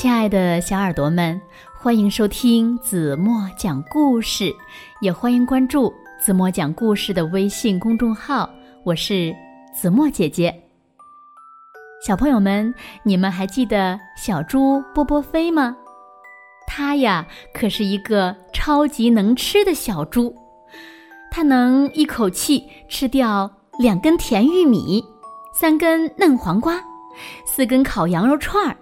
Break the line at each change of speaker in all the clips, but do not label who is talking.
亲爱的小耳朵们，欢迎收听子墨讲故事，也欢迎关注子墨讲故事的微信公众号。我是子墨姐姐。小朋友们，你们还记得小猪波波飞吗？它呀，可是一个超级能吃的小猪，它能一口气吃掉两根甜玉米、三根嫩黄瓜、四根烤羊肉串儿。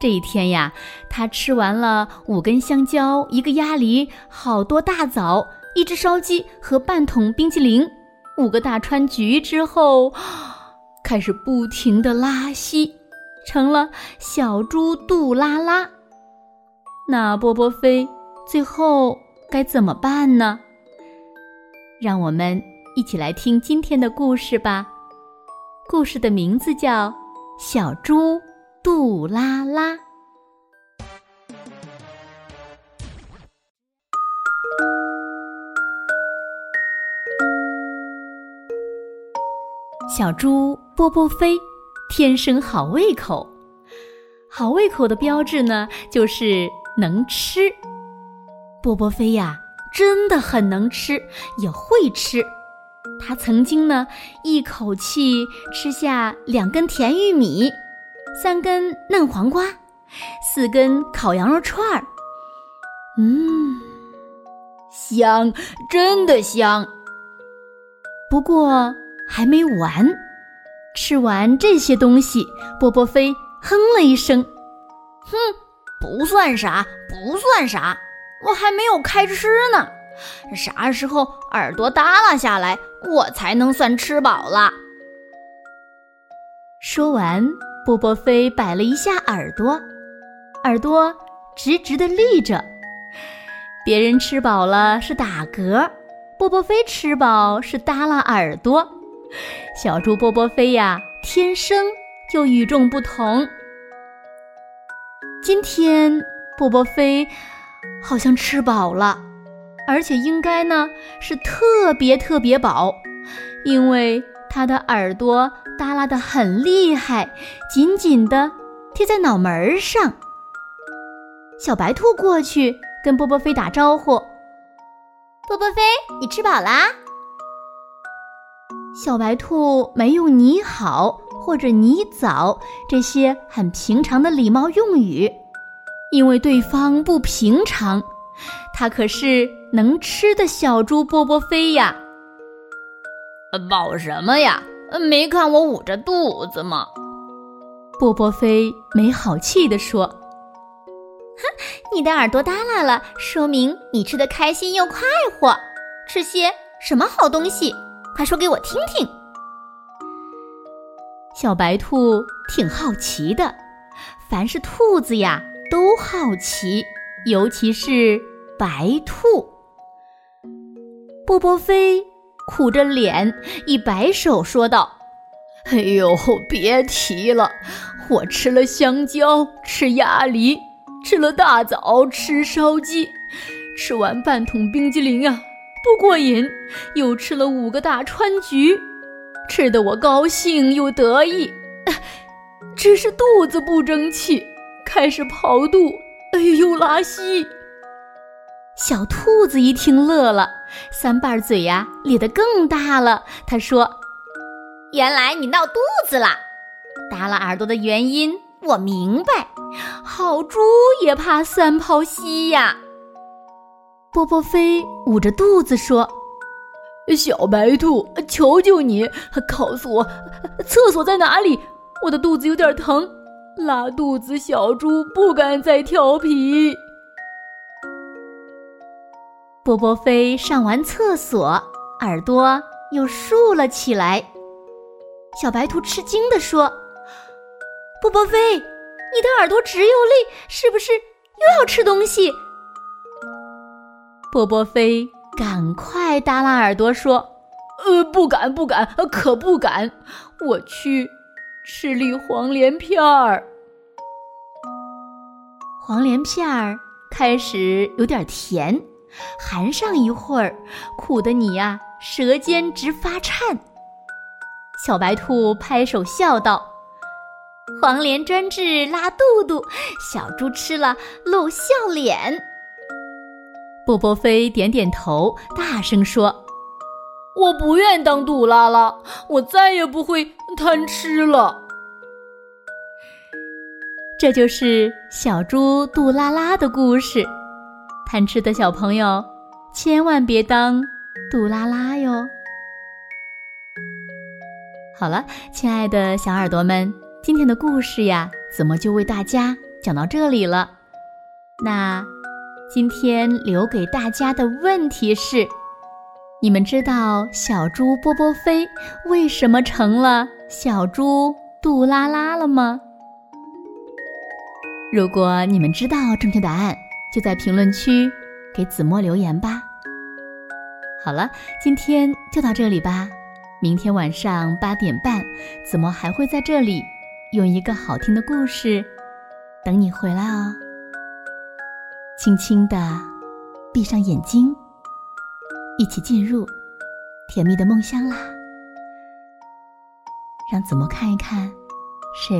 这一天呀，他吃完了五根香蕉、一个鸭梨、好多大枣、一只烧鸡和半桶冰淇淋、五个大川橘之后，开始不停的拉稀，成了小猪杜拉拉。那波波飞最后该怎么办呢？让我们一起来听今天的故事吧。故事的名字叫《小猪》。杜拉拉，小猪波波飞天生好胃口。好胃口的标志呢，就是能吃。波波飞呀，真的很能吃，也会吃。他曾经呢，一口气吃下两根甜玉米。三根嫩黄瓜，四根烤羊肉串儿，嗯，香，真的香。不过还没完，吃完这些东西，波波飞哼了一声：“
哼，不算啥，不算啥，我还没有开吃呢。啥时候耳朵耷拉下来，我才能算吃饱了？”
说完。波波飞摆了一下耳朵，耳朵直直的立着。别人吃饱了是打嗝，波波飞吃饱是耷拉耳朵。小猪波波飞呀，天生就与众不同。今天波波飞好像吃饱了，而且应该呢是特别特别饱，因为。他的耳朵耷拉得很厉害，紧紧地贴在脑门上。小白兔过去跟波波飞打招呼：“
波波飞，你吃饱啦？”
小白兔没用“你好”或者“你早”这些很平常的礼貌用语，因为对方不平常。他可是能吃的小猪波波飞呀。
饱什么呀？没看我捂着肚子吗？
波波飞没好气地说：“
哼，你的耳朵耷拉了，说明你吃的开心又快活。吃些什么好东西？快说给我听听。”
小白兔挺好奇的，凡是兔子呀都好奇，尤其是白兔。波波飞。苦着脸一摆手说道：“
哎呦，别提了！我吃了香蕉，吃鸭梨，吃了大枣，吃烧鸡，吃完半桶冰激凌啊，不过瘾，又吃了五个大川橘，吃得我高兴又得意，只是肚子不争气，开始跑肚，哎呦，拉稀。”
小兔子一听乐了，三瓣嘴呀咧得更大了。他说：“
原来你闹肚子了，耷拉耳朵的原因我明白。好猪也怕三泡稀呀。”
波波飞捂着肚子说：“
小白兔，求求你告诉我厕所在哪里，我的肚子有点疼，拉肚子小猪不敢再调皮。”
波波飞上完厕所，耳朵又竖了起来。小白兔吃惊地说：“
波波飞，你的耳朵直又立，是不是又要吃东西？”
波波飞赶快耷拉耳朵说：“
呃，不敢，不敢，可不敢。我去吃粒黄连片儿。
黄连片儿开始有点甜。”含上一会儿，苦的你呀，舌尖直发颤。小白兔拍手笑道：“
黄连专治拉肚肚，小猪吃了露笑脸。
波波飞点点头，大声说：“
我不愿当杜拉拉，我再也不会贪吃了。”
这就是小猪杜拉拉的故事。贪吃的小朋友，千万别当杜拉拉哟。好了，亲爱的小耳朵们，今天的故事呀，怎么就为大家讲到这里了。那今天留给大家的问题是：你们知道小猪波波飞为什么成了小猪杜拉拉了吗？如果你们知道正确答案，就在评论区给子墨留言吧。好了，今天就到这里吧。明天晚上八点半，子墨还会在这里用一个好听的故事等你回来哦。轻轻的闭上眼睛，一起进入甜蜜的梦乡啦。让子墨看一看，谁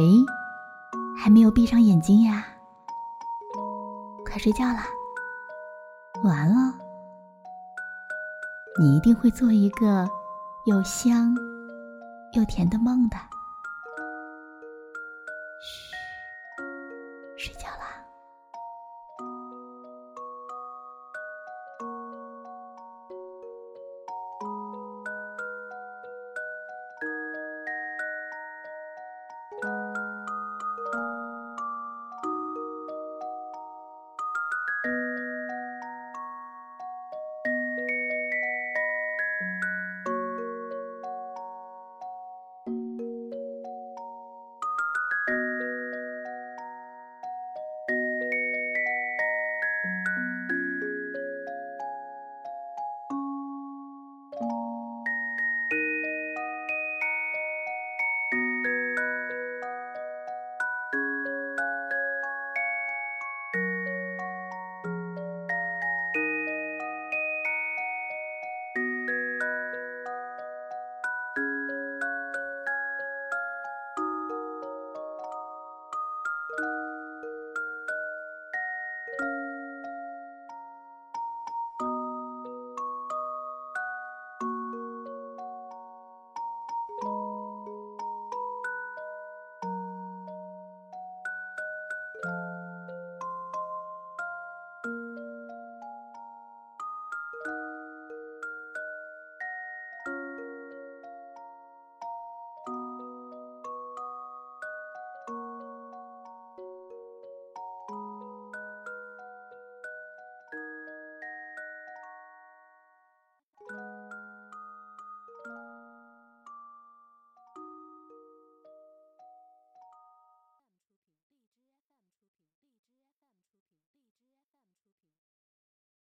还没有闭上眼睛呀？睡觉了，晚安喽。你一定会做一个。又香又甜的梦的，嘘，睡觉啦。